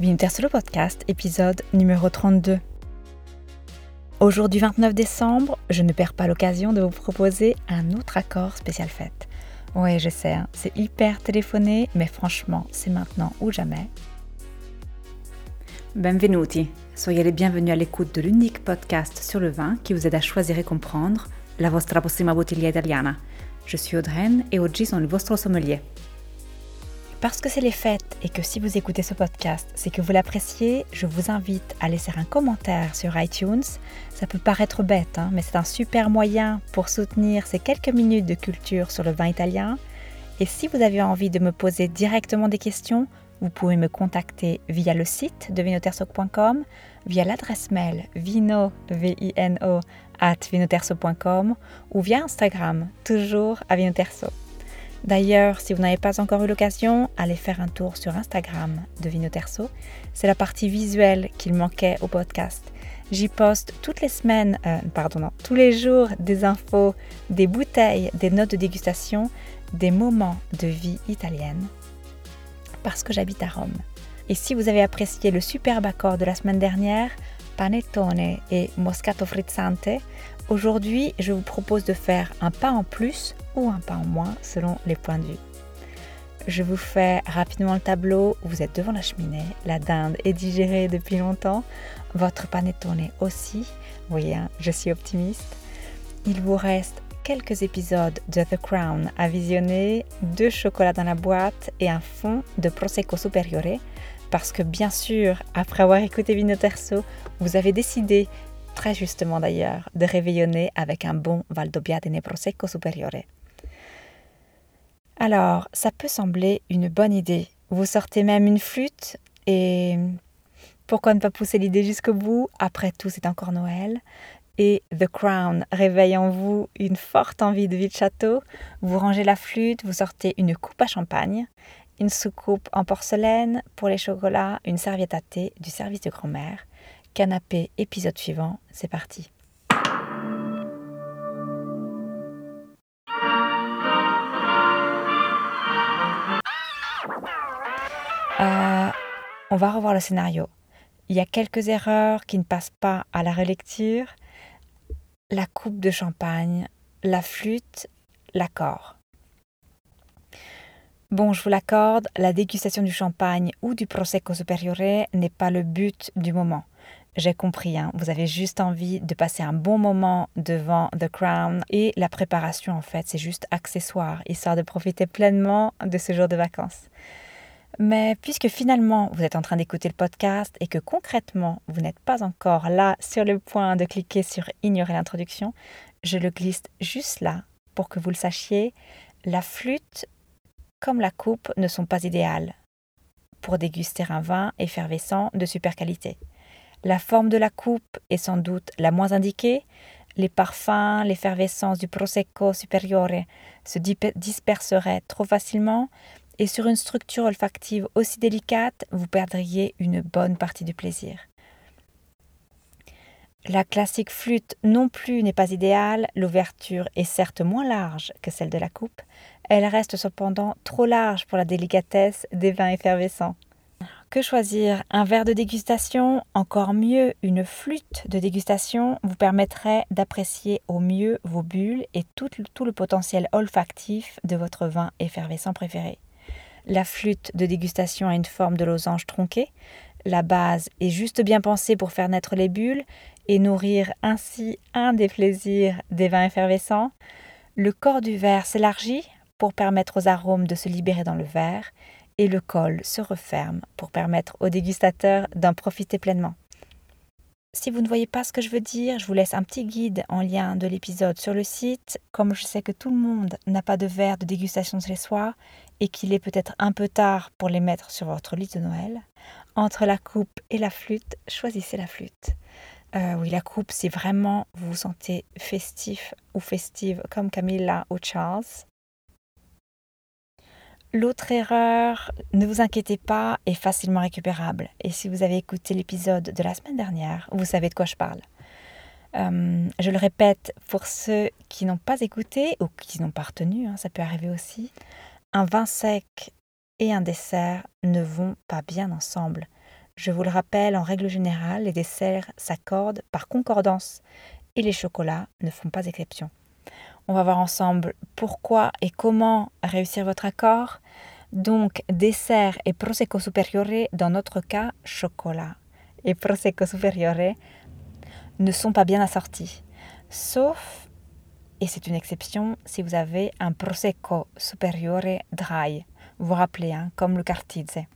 Winter Solo Podcast, épisode numéro 32. Aujourd'hui 29 décembre, je ne perds pas l'occasion de vous proposer un autre accord spécial fête. Oui, je sais, hein, c'est hyper téléphoné, mais franchement, c'est maintenant ou jamais. Benvenuti, soyez les bienvenus à l'écoute de l'unique podcast sur le vin qui vous aide à choisir et comprendre la vostra prossima bottiglia italiana. Je suis Audreyne et oggi sono il vostro sommelier. Parce que c'est les fêtes et que si vous écoutez ce podcast, c'est que vous l'appréciez, je vous invite à laisser un commentaire sur iTunes. Ça peut paraître bête, hein, mais c'est un super moyen pour soutenir ces quelques minutes de culture sur le vin italien. Et si vous avez envie de me poser directement des questions, vous pouvez me contacter via le site de vinoterso.com, via l'adresse mail vino, V-I-N-O, at vinoterso.com ou via Instagram, toujours à vinoterso. D'ailleurs, si vous n'avez pas encore eu l'occasion, allez faire un tour sur Instagram de Vinoterso. C'est la partie visuelle qu'il manquait au podcast. J'y poste toutes les semaines, euh, pardon, tous les jours des infos, des bouteilles, des notes de dégustation, des moments de vie italienne. Parce que j'habite à Rome. Et si vous avez apprécié le superbe accord de la semaine dernière, panettone et moscato frizzante, aujourd'hui je vous propose de faire un pas en plus ou un pas en moins selon les points de vue. Je vous fais rapidement le tableau. Vous êtes devant la cheminée, la dinde est digérée depuis longtemps, votre panettone aussi. Vous voyez, hein, je suis optimiste. Il vous reste quelques épisodes de The Crown à visionner, deux chocolats dans la boîte et un fond de Prosecco Superiore. Parce que bien sûr, après avoir écouté Vino Terzo, vous avez décidé, très justement d'ailleurs, de réveillonner avec un bon Valdobbiadene Prosecco Superiore. Alors, ça peut sembler une bonne idée. Vous sortez même une flûte et pourquoi ne pas pousser l'idée jusqu'au bout? Après tout, c'est encore Noël. Et The Crown réveille en vous une forte envie de vie de château. Vous rangez la flûte, vous sortez une coupe à champagne, une soucoupe en porcelaine pour les chocolats, une serviette à thé du service de grand-mère. Canapé, épisode suivant, c'est parti. Euh, on va revoir le scénario. Il y a quelques erreurs qui ne passent pas à la relecture. La coupe de champagne, la flûte, l'accord. Bon, je vous l'accorde, la dégustation du champagne ou du Prosecco Superiore n'est pas le but du moment. J'ai compris, hein, vous avez juste envie de passer un bon moment devant The Crown et la préparation, en fait, c'est juste accessoire, histoire de profiter pleinement de ce jour de vacances. Mais puisque finalement vous êtes en train d'écouter le podcast et que concrètement vous n'êtes pas encore là sur le point de cliquer sur ignorer l'introduction, je le glisse juste là pour que vous le sachiez. La flûte comme la coupe ne sont pas idéales pour déguster un vin effervescent de super qualité. La forme de la coupe est sans doute la moins indiquée. Les parfums, l'effervescence du Prosecco Superiore se disperseraient trop facilement et sur une structure olfactive aussi délicate, vous perdriez une bonne partie du plaisir. La classique flûte non plus n'est pas idéale, l'ouverture est certes moins large que celle de la coupe, elle reste cependant trop large pour la délicatesse des vins effervescents. Que choisir? Un verre de dégustation? Encore mieux, une flûte de dégustation vous permettrait d'apprécier au mieux vos bulles et tout, le potentiel olfactif de votre vin effervescent préféré. La flûte de dégustation a une forme de losange tronqué. La base est juste bien pensée pour faire naître les bulles et nourrir ainsi un des plaisirs des vins effervescents. Le corps du verre s'élargit pour permettre aux arômes de se libérer dans le verre et le col se referme pour permettre aux dégustateurs d'en profiter pleinement. Si vous ne voyez pas ce que je veux dire, je vous laisse un petit guide en lien de l'épisode sur le site. Comme je sais que tout le monde n'a pas de verre de dégustation chez soi et qu'il est peut-être un peu tard pour les mettre sur votre lit de Noël, entre la coupe et la flûte, choisissez la flûte. Euh, oui, la coupe, c'est vraiment, vous vous sentez festif ou festive comme Camilla ou Charles. L'autre erreur, ne vous inquiétez pas, est facilement récupérable. Et si vous avez écouté l'épisode de la semaine dernière, vous savez de quoi je parle. Euh, je le répète pour ceux qui n'ont pas écouté ou qui n'ont pas retenu, hein, ça peut arriver aussi. Un vin sec et un dessert ne vont pas bien ensemble. Je vous le rappelle, en règle générale, les desserts s'accordent par concordance et les chocolats ne font pas exception. On va voir ensemble pourquoi et comment réussir votre accord. Donc, dessert et prosecco superiore, dans notre cas, chocolat et prosecco superiore ne sont pas bien assortis. Sauf, et c'est une exception, si vous avez un prosecco superiore dry. Vous rappelez, hein, comme le Cartizze.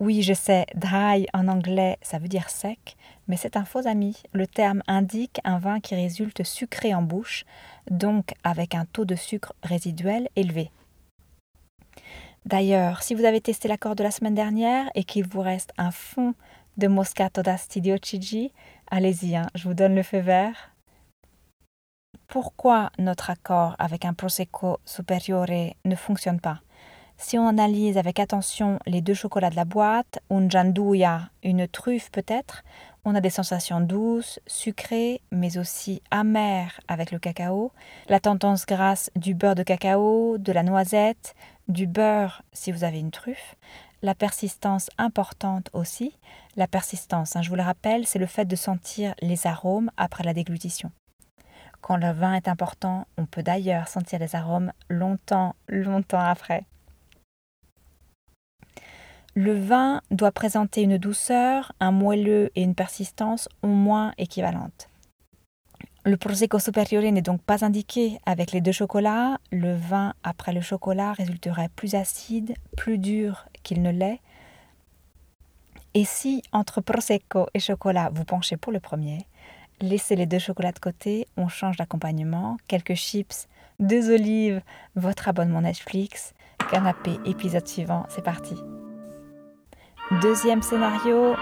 Oui, je sais, dry en anglais, ça veut dire sec, mais c'est un faux ami. Le terme indique un vin qui résulte sucré en bouche, donc avec un taux de sucre résiduel élevé. D'ailleurs, si vous avez testé l'accord de la semaine dernière et qu'il vous reste un fond de Moscato d'Asti di allez-y, hein, je vous donne le feu vert. Pourquoi notre accord avec un Prosecco Superiore ne fonctionne pas? Si on analyse avec attention les deux chocolats de la boîte, un gianduja, une truffe peut-être, on a des sensations douces, sucrées, mais aussi amères avec le cacao, la tendance grasse du beurre de cacao, de la noisette, du beurre si vous avez une truffe, la persistance importante aussi. La persistance, hein, je vous le rappelle, c'est le fait de sentir les arômes après la déglutition. Quand le vin est important, on peut d'ailleurs sentir les arômes longtemps, longtemps après. Le vin doit présenter une douceur, un moelleux et une persistance au moins équivalentes. Le Prosecco Superiore n'est donc pas indiqué avec les deux chocolats. Le vin après le chocolat résulterait plus acide, plus dur qu'il ne l'est. Et si entre Prosecco et chocolat vous penchez pour le premier, laissez les deux chocolats de côté, on change d'accompagnement, quelques chips, deux olives, votre abonnement Netflix, canapé, épisode suivant, c'est parti. Deuxième scénario,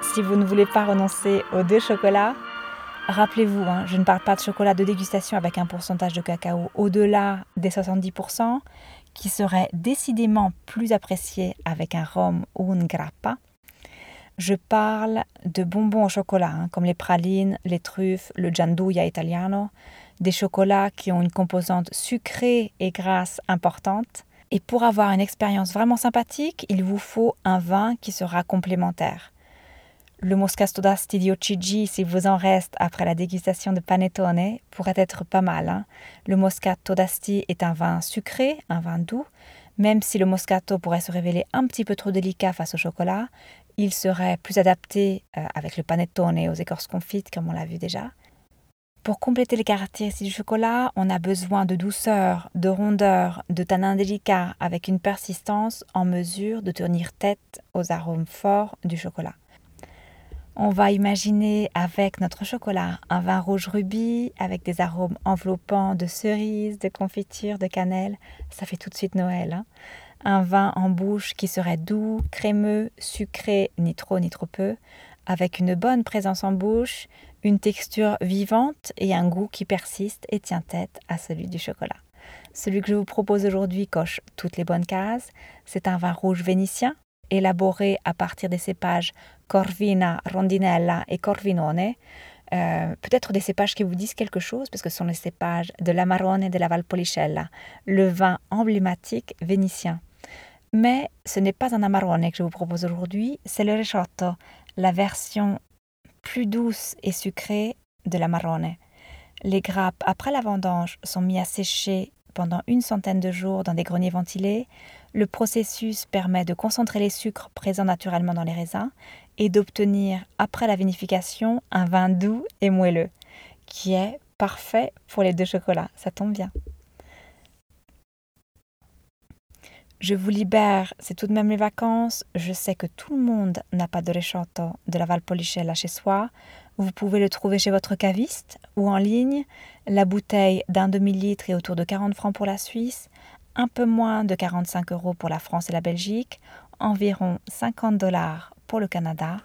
si vous ne voulez pas renoncer aux deux chocolats, rappelez-vous, hein, je ne parle pas de chocolat de dégustation avec un pourcentage de cacao au-delà des 70%, qui serait décidément plus apprécié avec un rhum ou une grappa. Je parle de bonbons au chocolat, hein, comme les pralines, les truffes, le gianduja italiano, des chocolats qui ont une composante sucrée et grasse importante, et pour avoir une expérience vraiment sympathique, il vous faut un vin qui sera complémentaire. Le Moscato d'Asti di s'il vous en reste après la dégustation de panettone, pourrait être pas mal. Hein. le Moscato d'Asti est un vin sucré, un vin doux. Même si le Moscato pourrait se révéler un petit peu trop délicat face au chocolat, il serait plus adapté euh, avec le panettone aux écorces confites, comme on l'a vu déjà. Pour compléter les caractéristiques du chocolat, on a besoin de douceur, de rondeur, de tanin délicat avec une persistance en mesure de tenir tête aux arômes forts du chocolat. On va imaginer avec notre chocolat un vin rouge rubis avec des arômes enveloppants de cerises, de confiture, de cannelle. Ça fait tout de suite Noël. Hein. un vin en bouche qui serait doux, crémeux, sucré, ni trop ni trop peu, avec une bonne présence en bouche, une texture vivante et un goût qui persiste et tient tête à celui du chocolat. Celui que je vous propose aujourd'hui coche toutes les bonnes cases. C'est un vin rouge vénitien, élaboré à partir des cépages Corvina, Rondinella et Corvinone. Euh, peut-être des cépages qui vous disent quelque chose, parce que ce sont les cépages de l'Amarone et de la Valpolicella, le vin emblématique vénitien. Mais ce n'est pas un Amarone que je vous propose aujourd'hui, c'est le Recioto, la version plus douce et sucrée de la marrone. Les grappes, après la vendange, sont mises à sécher pendant une centaine de jours dans des greniers ventilés. Le processus permet de concentrer les sucres présents naturellement dans les raisins et d'obtenir, après la vinification, un vin doux et moelleux, qui est parfait pour les deux chocolats. Ça tombe bien. Je vous libère, c'est tout de même les vacances. Je sais que tout le monde n'a pas de recioto de la Valpolicella chez soi. Vous pouvez le trouver chez votre caviste ou en ligne. La bouteille d'un demi-litre est autour de 40 francs pour la Suisse, un peu moins de 45 euros pour la France et la Belgique, environ 50 dollars pour le Canada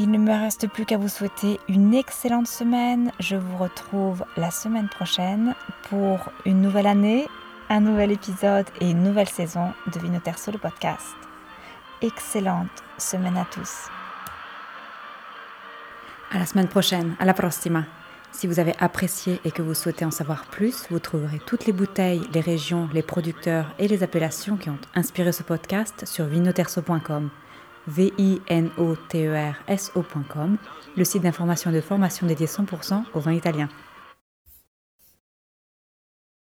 Il ne me reste plus qu'à vous souhaiter une excellente semaine. Je vous retrouve la semaine prochaine pour une nouvelle année, un nouvel épisode et une nouvelle saison de Vinoterre sur le podcast. Excellente semaine à tous. À la semaine prochaine, à la prossima. Si vous avez apprécié et que vous souhaitez en savoir plus, vous trouverez toutes les bouteilles, les régions, les producteurs et les appellations qui ont inspiré ce podcast sur vinoterso.com. V-I-N-O-T-E-R-S-O.com, le site d'information et de formation dédié 100% au vin italien.